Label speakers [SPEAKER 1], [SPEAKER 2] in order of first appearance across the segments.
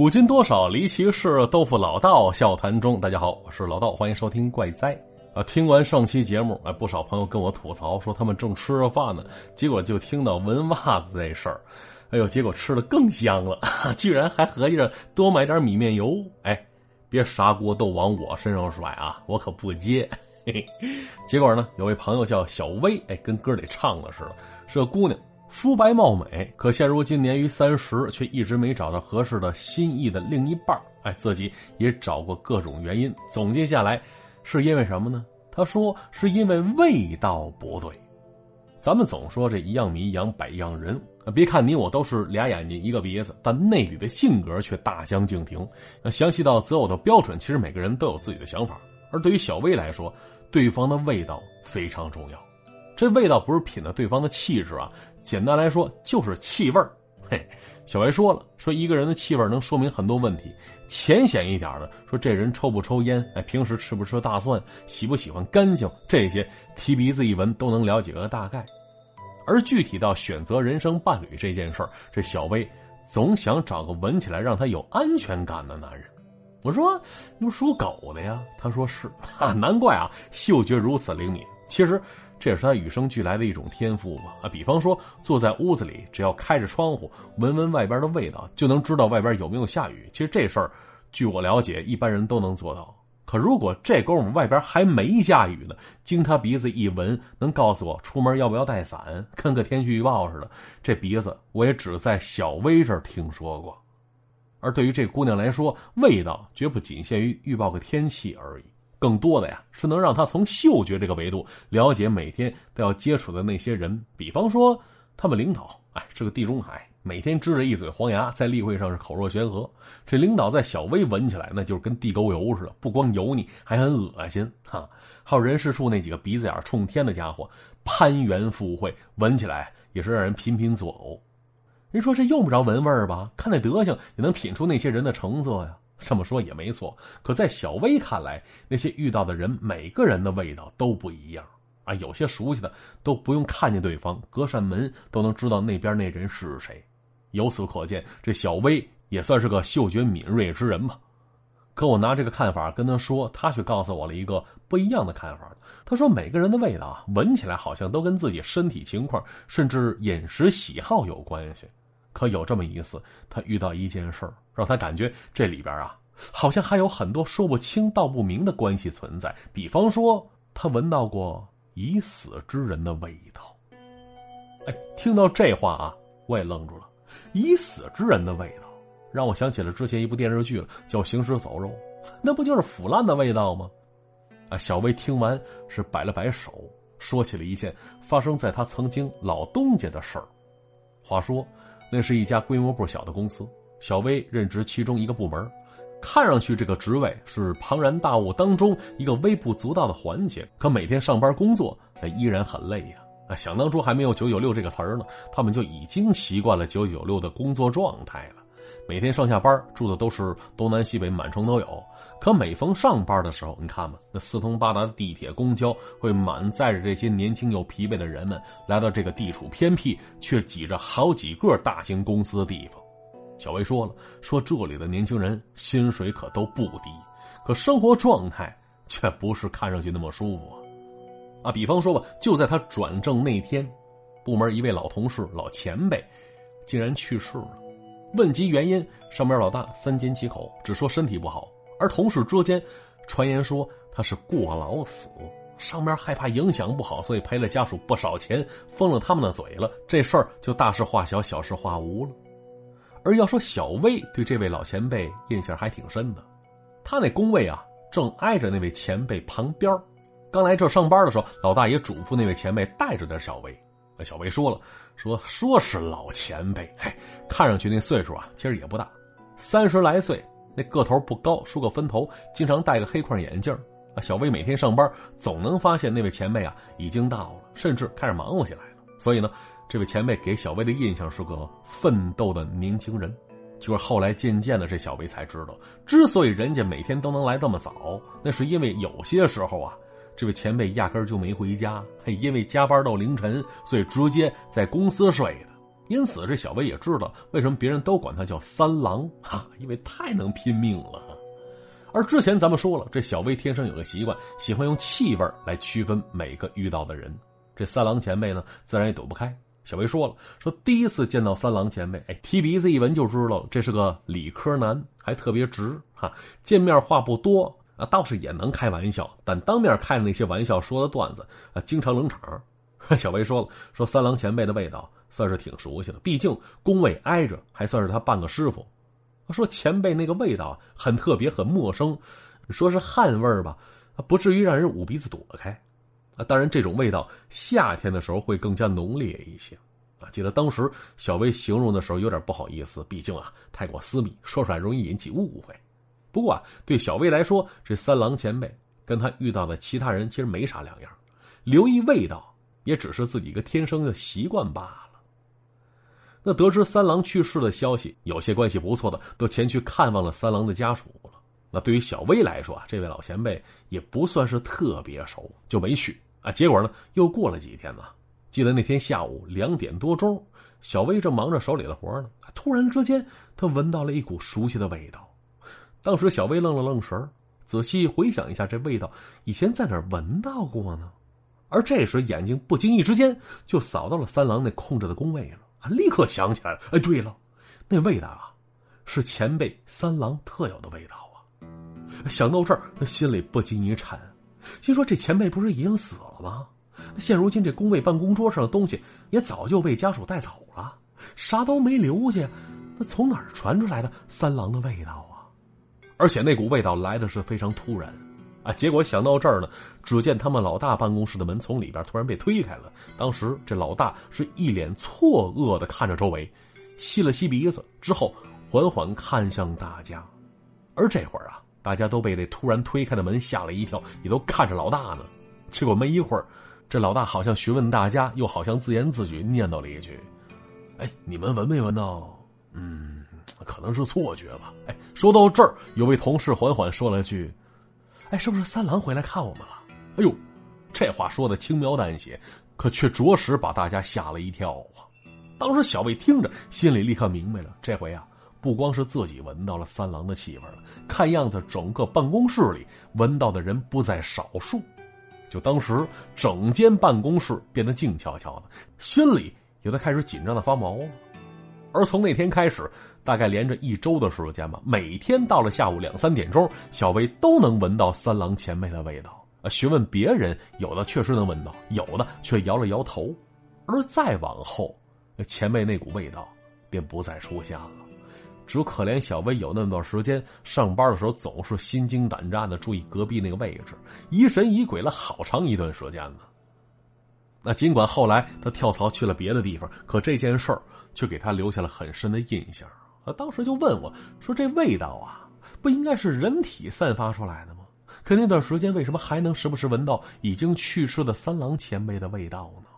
[SPEAKER 1] 古今多少离奇事，豆腐老道笑谈中。大家好，我是老道，欢迎收听《怪哉》啊！听完上期节目，哎，不少朋友跟我吐槽说，他们正吃着饭呢，结果就听到闻袜子这事儿，哎呦，结果吃的更香了，居然还合计着多买点米面油。哎，别啥锅都往我身上甩啊，我可不接。嘿嘿，结果呢，有位朋友叫小薇，哎，跟歌里唱的似的，是个姑娘。肤白貌美，可现如今年逾三十，却一直没找到合适的心意的另一半哎，自己也找过各种原因，总结下来，是因为什么呢？他说是因为味道不对。咱们总说这一样米养百样人，别看你我都是俩眼睛一个鼻子，但内里的性格却大相径庭。那详细到择偶的标准，其实每个人都有自己的想法。而对于小薇来说，对方的味道非常重要。这味道不是品的对方的气质啊。简单来说就是气味，嘿，小薇说了，说一个人的气味能说明很多问题。浅显一点的说，这人抽不抽烟，哎，平时吃不吃大蒜，喜不喜欢干净，这些提鼻子一闻都能了解个大概。而具体到选择人生伴侣这件事儿，这小薇总想找个闻起来让她有安全感的男人。我说，你属狗的呀？他说是，啊，难怪啊，嗅觉如此灵敏。其实。这也是他与生俱来的一种天赋吧啊！比方说，坐在屋子里，只要开着窗户，闻闻外边的味道，就能知道外边有没有下雨。其实这事儿，据我了解，一般人都能做到。可如果这功夫外边还没下雨呢，经他鼻子一闻，能告诉我出门要不要带伞，跟个天气预报似的。这鼻子我也只在小薇这儿听说过。而对于这姑娘来说，味道绝不仅限于预报个天气而已。更多的呀，是能让他从嗅觉这个维度了解每天都要接触的那些人。比方说，他们领导，哎，是个地中海，每天支着一嘴黄牙，在例会上是口若悬河。这领导在小薇闻起来，那就是跟地沟油似的，不光油腻，还很恶心哈。还有人事处那几个鼻子眼冲天的家伙，攀援附会，闻起来也是让人频频作呕。人说这用不着闻味儿吧？看那德行，也能品出那些人的成色呀。这么说也没错，可在小薇看来，那些遇到的人，每个人的味道都不一样啊。有些熟悉的都不用看见对方，隔扇门都能知道那边那人是谁。由此可见，这小薇也算是个嗅觉敏锐之人吧。可我拿这个看法跟他说，他却告诉我了一个不一样的看法。他说，每个人的味道啊，闻起来好像都跟自己身体情况，甚至饮食喜好有关系。可有这么一次，他遇到一件事儿，让他感觉这里边啊，好像还有很多说不清道不明的关系存在。比方说，他闻到过已死之人的味道。哎，听到这话啊，我也愣住了。已死之人的味道，让我想起了之前一部电视剧了，叫《行尸走肉》，那不就是腐烂的味道吗？啊，小薇听完是摆了摆手，说起了一件发生在他曾经老东家的事儿。话说。那是一家规模不小的公司，小薇任职其中一个部门，看上去这个职位是庞然大物当中一个微不足道的环节，可每天上班工作，依然很累呀。啊，想当初还没有“九九六”这个词儿呢，他们就已经习惯了“九九六”的工作状态了。每天上下班住的都是东南西北满城都有，可每逢上班的时候，你看吧，那四通八达的地铁、公交会满载着这些年轻又疲惫的人们来到这个地处偏僻却挤着好几个大型公司的地方。小薇说了，说这里的年轻人薪水可都不低，可生活状态却不是看上去那么舒服啊。啊，比方说吧，就在他转正那天，部门一位老同事、老前辈竟然去世了。问及原因，上边老大三缄其口，只说身体不好。而同事之间传言说他是过劳死，上边害怕影响不好，所以赔了家属不少钱，封了他们的嘴了。这事儿就大事化小，小事化无了。而要说小薇对这位老前辈印象还挺深的，他那工位啊正挨着那位前辈旁边刚来这上班的时候，老大也嘱咐那位前辈带着点小薇。小薇说了。说说是老前辈，嘿，看上去那岁数啊，其实也不大，三十来岁，那个头不高，梳个分头，经常戴个黑框眼镜啊，小薇每天上班总能发现那位前辈啊已经到了，甚至开始忙活起来了。所以呢，这位前辈给小薇的印象是个奋斗的年轻人。就是后来渐渐的，这小薇才知道，之所以人家每天都能来这么早，那是因为有些时候啊。这位前辈压根儿就没回家，因为加班到凌晨，所以直接在公司睡的。因此这小薇也知道为什么别人都管他叫三郎哈，因为太能拼命了。而之前咱们说了，这小薇天生有个习惯，喜欢用气味来区分每个遇到的人。这三郎前辈呢，自然也躲不开。小薇说了，说第一次见到三郎前辈，哎，提鼻子一闻就知道这是个理科男，还特别直哈。见面话不多啊，倒是也能开玩笑，但当面开的那些玩笑说的段子啊，经常冷场。小薇说了，说三郎前辈的味道算是挺熟悉的，毕竟工位挨着，还算是他半个师傅。说前辈那个味道很特别，很陌生，说是汗味吧，不至于让人捂鼻子躲开。啊，当然，这种味道夏天的时候会更加浓烈一些。啊，记得当时小薇形容的时候有点不好意思，毕竟啊太过私密，说出来容易引起误会。不过啊，对小薇来说，这三郎前辈跟他遇到的其他人其实没啥两样，留意味道也只是自己一个天生的习惯罢了。那得知三郎去世的消息，有些关系不错的都前去看望了三郎的家属了。那对于小薇来说啊，这位老前辈也不算是特别熟，就没去。啊，结果呢，又过了几天呢。记得那天下午两点多钟，小薇正忙着手里的活呢，突然之间，她闻到了一股熟悉的味道。当时小薇愣了愣神仔细回想一下，这味道以前在哪儿闻到过呢？而这时，眼睛不经意之间就扫到了三郎那空着的工位了，立刻想起来了。哎，对了，那味道啊，是前辈三郎特有的味道啊。想到这儿，他心里不禁一颤。心说：“这前辈不是已经死了吗？现如今这工位办公桌上的东西也早就被家属带走了，啥都没留下。那从哪儿传出来的三郎的味道？而且那股味道来的是非常突然，啊！结果想到这儿呢，只见他们老大办公室的门从里边突然被推开了。当时这老大是一脸错愕的看着周围，吸了吸鼻子之后，缓缓看向大家。而这会儿啊。”大家都被这突然推开的门吓了一跳，也都看着老大呢。结果没一会儿，这老大好像询问大家，又好像自言自语念叨了一句：“哎，你们闻没闻到？嗯，可能是错觉吧。”哎，说到这儿，有位同事缓缓说了句：“哎，是不是三郎回来看我们了？”哎呦，这话说的轻描淡写，可却着实把大家吓了一跳啊！当时小魏听着，心里立刻明白了，这回啊。不光是自己闻到了三郎的气味了，看样子整个办公室里闻到的人不在少数。就当时整间办公室变得静悄悄的，心里有的开始紧张的发毛了。而从那天开始，大概连着一周的时间吧，每天到了下午两三点钟，小薇都能闻到三郎前辈的味道。啊，询问别人，有的确实能闻到，有的却摇了摇头。而再往后，前辈那股味道便不再出现了。只可怜小薇有那么段时间上班的时候，总是心惊胆战的注意隔壁那个位置，疑神疑鬼了好长一段时间呢。那尽管后来他跳槽去了别的地方，可这件事儿却给他留下了很深的印象。当时就问我说：“这味道啊，不应该是人体散发出来的吗？可那段时间为什么还能时不时闻到已经去世的三郎前辈的味道呢？”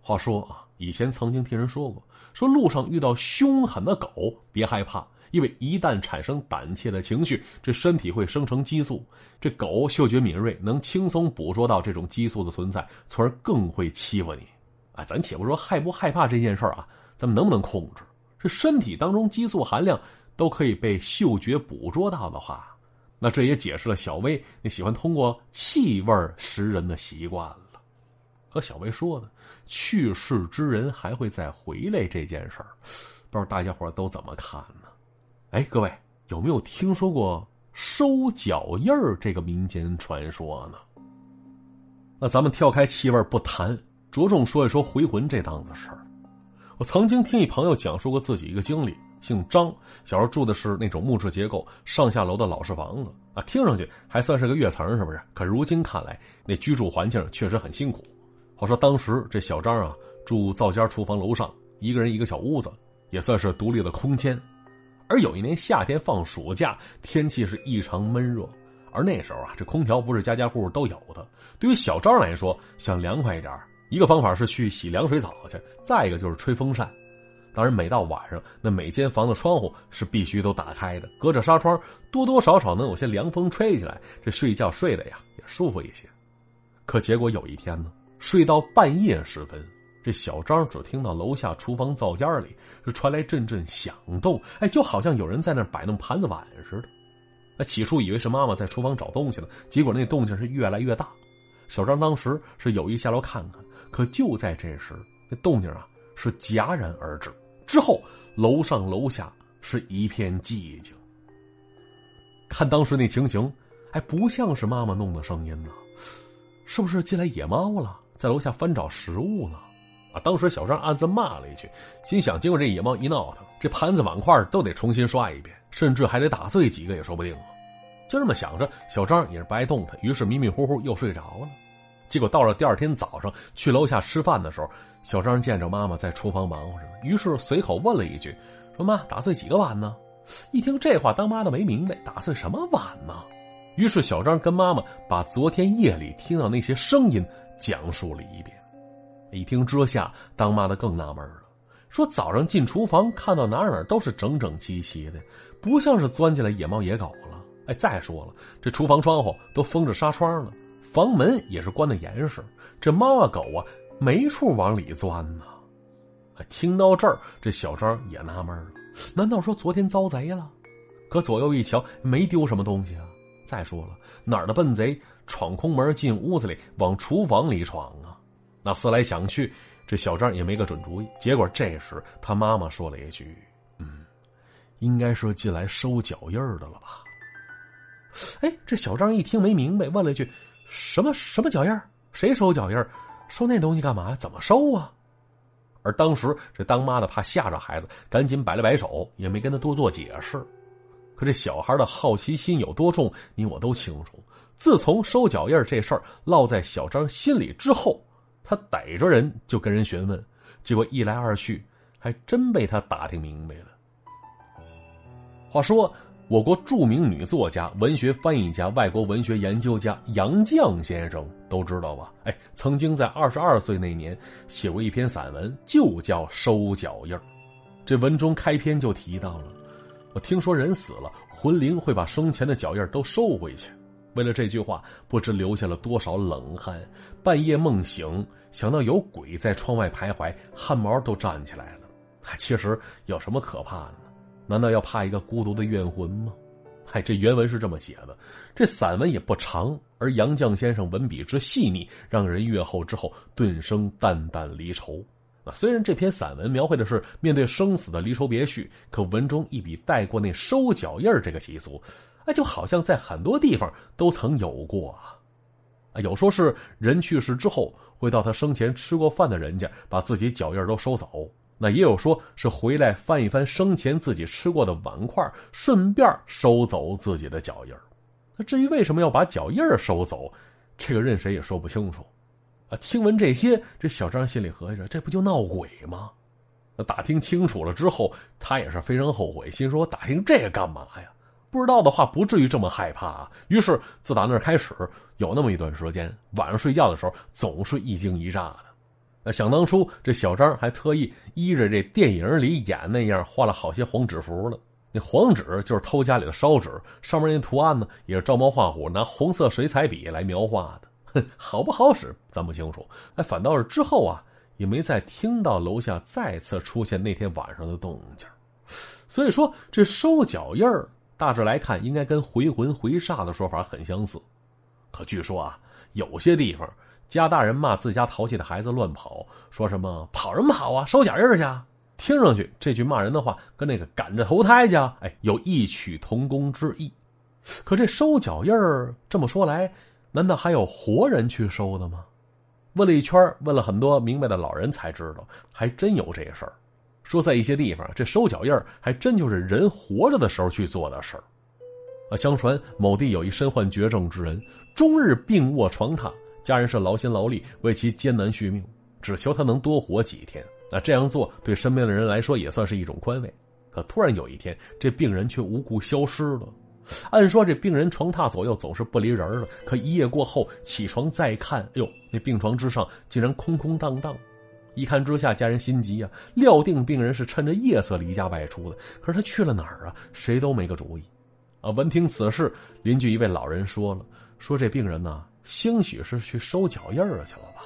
[SPEAKER 1] 话说啊，以前曾经听人说过，说路上遇到凶狠的狗，别害怕，因为一旦产生胆怯的情绪，这身体会生成激素，这狗嗅觉敏锐，能轻松捕捉到这种激素的存在，从而更会欺负你。哎，咱且不说害不害怕这件事儿啊，咱们能不能控制？这身体当中激素含量都可以被嗅觉捕捉到的话，那这也解释了小薇那喜欢通过气味识人的习惯了。和小薇说的去世之人还会再回来这件事儿，不知道大家伙都怎么看呢？哎，各位有没有听说过收脚印儿这个民间传说呢？那咱们跳开气味不谈，着重说一说回魂这档子事儿。我曾经听一朋友讲述过自己一个经历，姓张，小时候住的是那种木质结构上下楼的老式房子啊，听上去还算是个跃层，是不是？可如今看来，那居住环境确实很辛苦。话说当时这小张啊，住灶间厨房楼上，一个人一个小屋子，也算是独立的空间。而有一年夏天放暑假，天气是异常闷热，而那时候啊，这空调不是家家户户都有的。对于小张来说，想凉快一点，一个方法是去洗凉水澡去，再一个就是吹风扇。当然，每到晚上，那每间房的窗户是必须都打开的，隔着纱窗，多多少少能有些凉风吹起来，这睡觉睡的呀也舒服一些。可结果有一天呢？睡到半夜时分，这小张只听到楼下厨房灶间里是传来阵阵响动，哎，就好像有人在那摆弄盘子碗似的。那起初以为是妈妈在厨房找东西了，结果那动静是越来越大。小张当时是有意下楼看看，可就在这时，那动静啊是戛然而止。之后楼上楼下是一片寂静。看当时那情形，还不像是妈妈弄的声音呢，是不是进来野猫了，在楼下翻找食物呢？啊！当时小张暗自骂了一句，心想：经过这野猫一闹腾，这盘子碗筷都得重新刷一遍，甚至还得打碎几个也说不定啊。就这么想着，小张也是不爱动弹，于是迷迷糊糊又睡着了。结果到了第二天早上去楼下吃饭的时候，小张见着妈妈在厨房忙活着，于是随口问了一句：“说妈，打碎几个碗呢？”一听这话，当妈的没明白，打碎什么碗呢？于是小张跟妈妈把昨天夜里听到那些声音讲述了一遍。一听之下，当妈的更纳闷了，说早上进厨房看到哪哪都是整整齐齐的，不像是钻进来野猫野狗了。哎，再说了，这厨房窗户都封着纱窗了，房门也是关的严实，这猫啊狗啊没处往里钻呢。听到这儿，这小张也纳闷了，难道说昨天遭贼了？可左右一瞧，没丢什么东西啊。再说了，哪儿的笨贼闯空门进屋子里，往厨房里闯啊？那思来想去，这小张也没个准主意。结果这时他妈妈说了一句：“嗯，应该是进来收脚印的了吧？”哎，这小张一听没明白，问了一句：“什么什么脚印谁收脚印收那东西干嘛怎么收啊？”而当时这当妈的怕吓着孩子，赶紧摆了摆手，也没跟他多做解释。可这小孩的好奇心有多重，你我都清楚。自从收脚印这事儿落在小张心里之后，他逮着人就跟人询问，结果一来二去，还真被他打听明白了。话说。我国著名女作家、文学翻译家、外国文学研究家杨绛先生都知道吧？哎，曾经在二十二岁那年写过一篇散文，就叫《收脚印这文中开篇就提到了：我听说人死了，魂灵会把生前的脚印都收回去。为了这句话，不知留下了多少冷汗。半夜梦醒，想到有鬼在窗外徘徊，汗毛都站起来了。其实有什么可怕的？难道要怕一个孤独的怨魂吗？嗨，这原文是这么写的。这散文也不长，而杨绛先生文笔之细腻，让人阅后之后顿生淡淡离愁。啊，虽然这篇散文描绘的是面对生死的离愁别绪，可文中一笔带过那收脚印这个习俗，哎，就好像在很多地方都曾有过啊。啊，有说是人去世之后，会到他生前吃过饭的人家，把自己脚印都收走。那也有说是回来翻一翻生前自己吃过的碗筷，顺便收走自己的脚印那至于为什么要把脚印收走，这个任谁也说不清楚。啊，听闻这些，这小张心里合计着，这不就闹鬼吗？那打听清楚了之后，他也是非常后悔，心说：“我打听这个干嘛呀？不知道的话，不至于这么害怕啊。”于是自打那开始，有那么一段时间，晚上睡觉的时候总是一惊一乍的。想当初，这小张还特意依着这电影里演那样画了好些黄纸符呢。那黄纸就是偷家里的烧纸，上面那图案呢也是照猫画虎，拿红色水彩笔来描画的。哼，好不好使咱不清楚。哎，反倒是之后啊，也没再听到楼下再次出现那天晚上的动静。所以说，这收脚印儿大致来看，应该跟回魂回煞的说法很相似。可据说啊，有些地方。家大人骂自家淘气的孩子乱跑，说什么跑什么跑啊，收脚印去啊。听上去这句骂人的话跟那个赶着投胎去啊，哎，有异曲同工之意。可这收脚印儿这么说来，难道还有活人去收的吗？问了一圈，问了很多明白的老人才知道，还真有这事儿。说在一些地方，这收脚印儿还真就是人活着的时候去做的事儿。啊，相传某地有一身患绝症之人，终日病卧床榻。家人是劳心劳力为其艰难续命，只求他能多活几天。那这样做对身边的人来说也算是一种宽慰。可突然有一天，这病人却无故消失了。按说这病人床榻左右总是不离人的，可一夜过后起床再看，哎呦，那病床之上竟然空空荡荡。一看之下，家人心急呀，料定病人是趁着夜色离家外出的。可是他去了哪儿啊？谁都没个主意。啊，闻听此事，邻居一位老人说了：“说这病人呢。”兴许是去收脚印儿去了吧？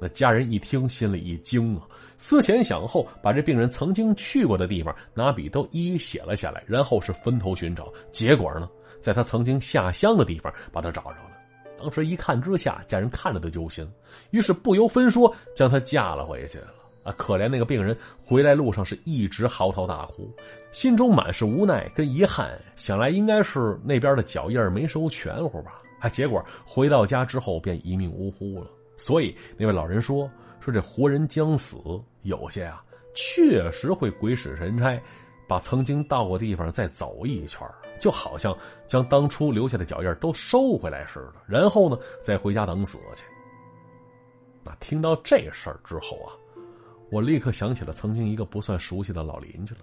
[SPEAKER 1] 那家人一听，心里一惊啊，思前想后，把这病人曾经去过的地方拿笔都一一写了下来，然后是分头寻找。结果呢，在他曾经下乡的地方把他找着了。当时一看之下，家人看着都揪心，于是不由分说将他嫁了回去了。啊，可怜那个病人回来路上是一直嚎啕大哭，心中满是无奈跟遗憾，想来应该是那边的脚印没收全乎吧。啊，结果回到家之后便一命呜呼了。所以那位老人说：“说这活人将死，有些啊确实会鬼使神差，把曾经到过地方再走一圈，就好像将当初留下的脚印都收回来似的，然后呢再回家等死去。”那听到这事儿之后啊。我立刻想起了曾经一个不算熟悉的老邻居了。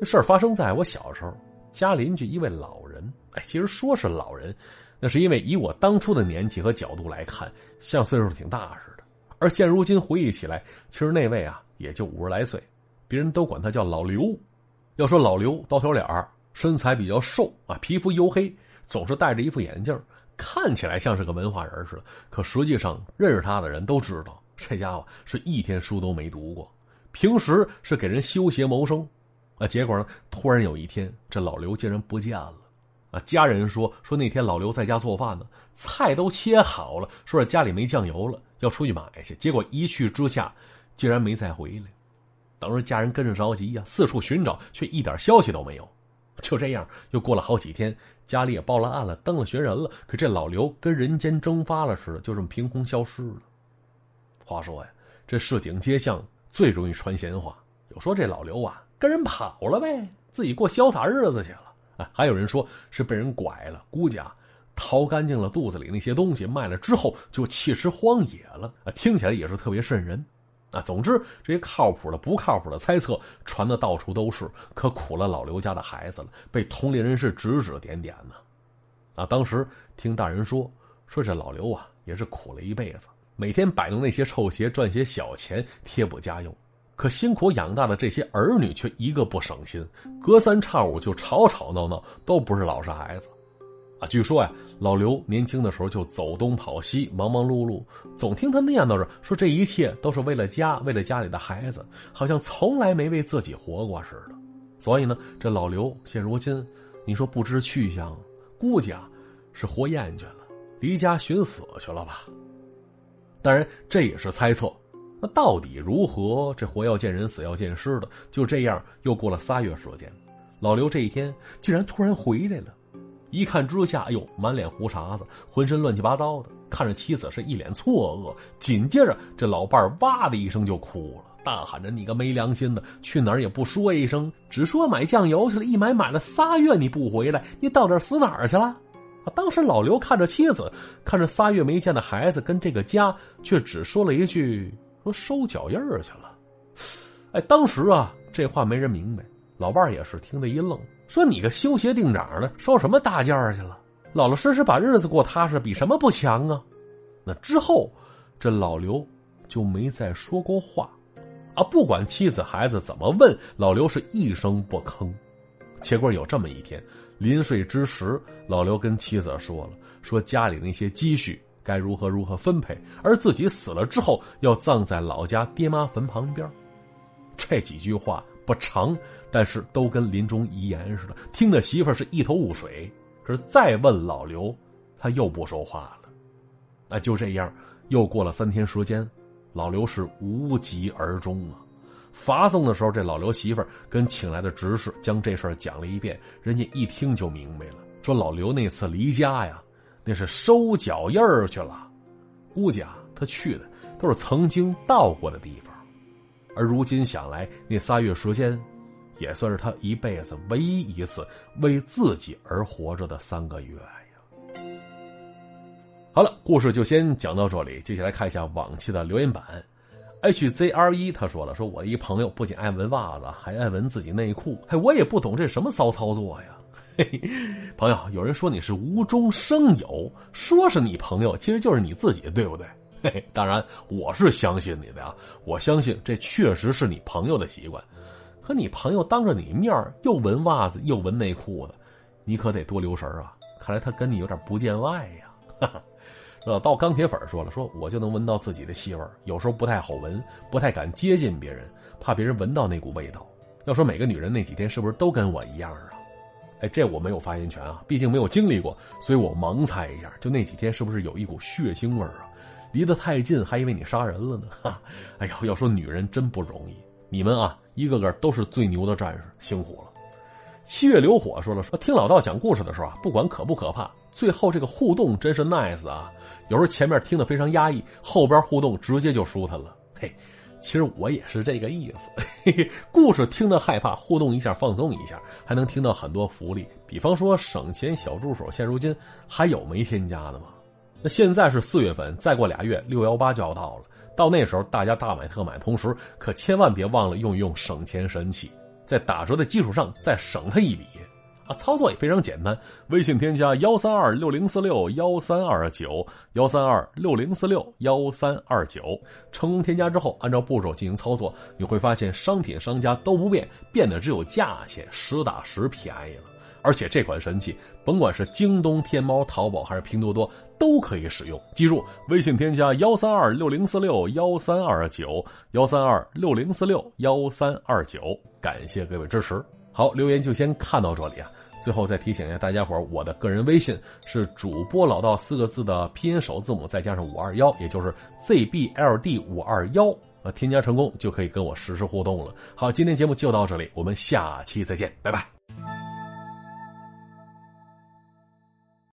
[SPEAKER 1] 这事儿发生在我小时候，家邻居一位老人。哎，其实说是老人，那是因为以我当初的年纪和角度来看，像岁数挺大似的。而现如今回忆起来，其实那位啊也就五十来岁，别人都管他叫老刘。要说老刘，刀条脸儿，身材比较瘦啊，皮肤黝黑，总是戴着一副眼镜，看起来像是个文化人似的。可实际上，认识他的人都知道。这家伙是一天书都没读过，平时是给人修鞋谋生，啊，结果呢，突然有一天，这老刘竟然不见了，啊，家人说说那天老刘在家做饭呢，菜都切好了，说是家里没酱油了，要出去买去，结果一去之下，竟然没再回来，当时家人跟着着急呀，四处寻找，却一点消息都没有，就这样又过了好几天，家里也报了案了，登了寻人了，可这老刘跟人间蒸发了似的，就这么凭空消失了。话说呀，这市井街巷最容易传闲话，有说这老刘啊跟人跑了呗，自己过潇洒日子去了。还有人说是被人拐了，估计啊掏干净了肚子里那些东西，卖了之后就弃尸荒野了。啊，听起来也是特别瘆人。啊，总之这些靠谱的、不靠谱的猜测传的到处都是，可苦了老刘家的孩子了，被同龄人是指指点点呢。啊，当时听大人说，说这老刘啊也是苦了一辈子。每天摆弄那些臭鞋赚些小钱贴补家用，可辛苦养大的这些儿女却一个不省心，隔三差五就吵吵闹闹，都不是老实孩子。啊，据说呀，老刘年轻的时候就走东跑西，忙忙碌碌，总听他念叨着说这一切都是为了家，为了家里的孩子，好像从来没为自己活过似的。所以呢，这老刘现如今，你说不知去向，估计啊是活厌倦了，离家寻死去了吧。当然，这也是猜测。那到底如何？这活要见人，死要见尸的。就这样，又过了仨月时间，老刘这一天竟然突然回来了。一看之下，哎呦，满脸胡茬子，浑身乱七八糟的，看着妻子是一脸错愕。紧接着，这老伴儿哇的一声就哭了，大喊着：“你个没良心的，去哪儿也不说一声，只说买酱油去了，一买买了仨月你不回来，你到底死哪儿去了？”啊！当时老刘看着妻子，看着仨月没见的孩子，跟这个家，却只说了一句：“说收脚印儿去了。”哎，当时啊，这话没人明白，老伴儿也是听得一愣，说：“你个修鞋定长的，收什么大件儿去了？老老实实把日子过踏实，比什么不强啊？”那之后，这老刘就没再说过话，啊，不管妻子孩子怎么问，老刘是一声不吭。结果有这么一天。临睡之时，老刘跟妻子说了：“说家里那些积蓄该如何如何分配，而自己死了之后要葬在老家爹妈坟旁边。”这几句话不长，但是都跟临终遗言似的，听得媳妇是一头雾水。可是再问老刘，他又不说话了。那就这样，又过了三天时间，老刘是无疾而终啊。发送的时候，这老刘媳妇跟请来的执事将这事儿讲了一遍，人家一听就明白了，说老刘那次离家呀，那是收脚印儿去了，估计啊，他去的都是曾经到过的地方，而如今想来，那仨月时间，也算是他一辈子唯一一次为自己而活着的三个月呀。好了，故事就先讲到这里，接下来看一下往期的留言板。HZR 一他说了：“说我一朋友不仅爱闻袜子，还爱闻自己内裤。嘿，我也不懂这什么骚操作呀。嘿，朋友，有人说你是无中生有，说是你朋友，其实就是你自己，对不对？嘿，当然我是相信你的呀，我相信这确实是你朋友的习惯。可你朋友当着你面又闻袜子又闻内裤的，你可得多留神啊！看来他跟你有点不见外呀。呃，到钢铁粉说了，说我就能闻到自己的气味有时候不太好闻，不太敢接近别人，怕别人闻到那股味道。要说每个女人那几天是不是都跟我一样啊？哎，这我没有发言权啊，毕竟没有经历过，所以我盲猜一下，就那几天是不是有一股血腥味啊？离得太近，还以为你杀人了呢。哈，哎呦，要说女人真不容易，你们啊，一个个都是最牛的战士，辛苦了。七月流火说了说，听老道讲故事的时候啊，不管可不可怕，最后这个互动真是 nice 啊。有时候前面听得非常压抑，后边互动直接就舒坦了。嘿，其实我也是这个意思。嘿嘿，故事听得害怕，互动一下放松一下，还能听到很多福利，比方说省钱小助手。现如今还有没添加的吗？那现在是四月份，再过俩月六幺八就要到了，到那时候大家大买特买，同时可千万别忘了用一用省钱神器。在打折的基础上再省他一笔，操作也非常简单。微信添加幺三二六零四六幺三二九幺三二六零四六幺三二九，成功添加之后，按照步骤进行操作，你会发现商品商家都不变，变的只有价钱，实打实便宜了。而且这款神器，甭管是京东、天猫、淘宝还是拼多多，都可以使用。记住，微信添加幺三二六零四六幺三二九幺三二六零四六幺三二九，感谢各位支持。好，留言就先看到这里啊。最后再提醒一下大家伙儿我的个人微信是主播老道四个字的拼音首字母再加上五二幺，也就是 zbld 五二幺啊，添加成功就可以跟我实时互动了。好，今天节目就到这里，我们下期再见，拜拜。